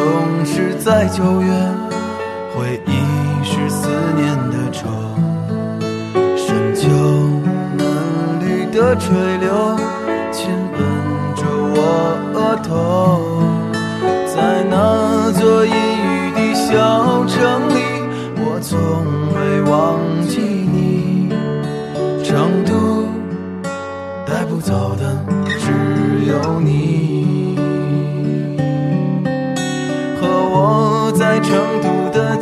总是在九月，回忆是思念的愁，深秋嫩绿的垂柳，亲吻着我额头，在那座阴雨的小城里，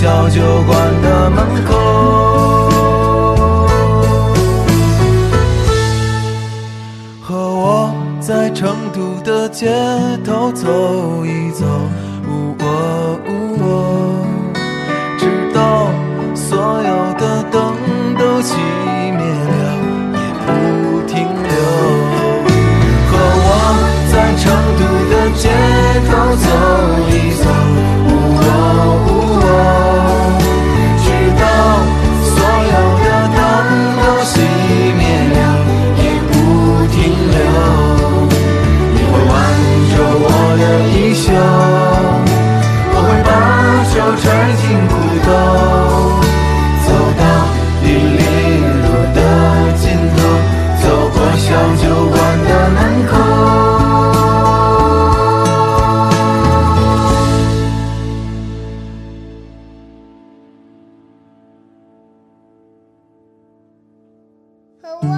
小酒馆的门口。和我在成都的街头走一走，把手揣进裤兜，走到玉林路的尽头，走过小酒馆的门口。和我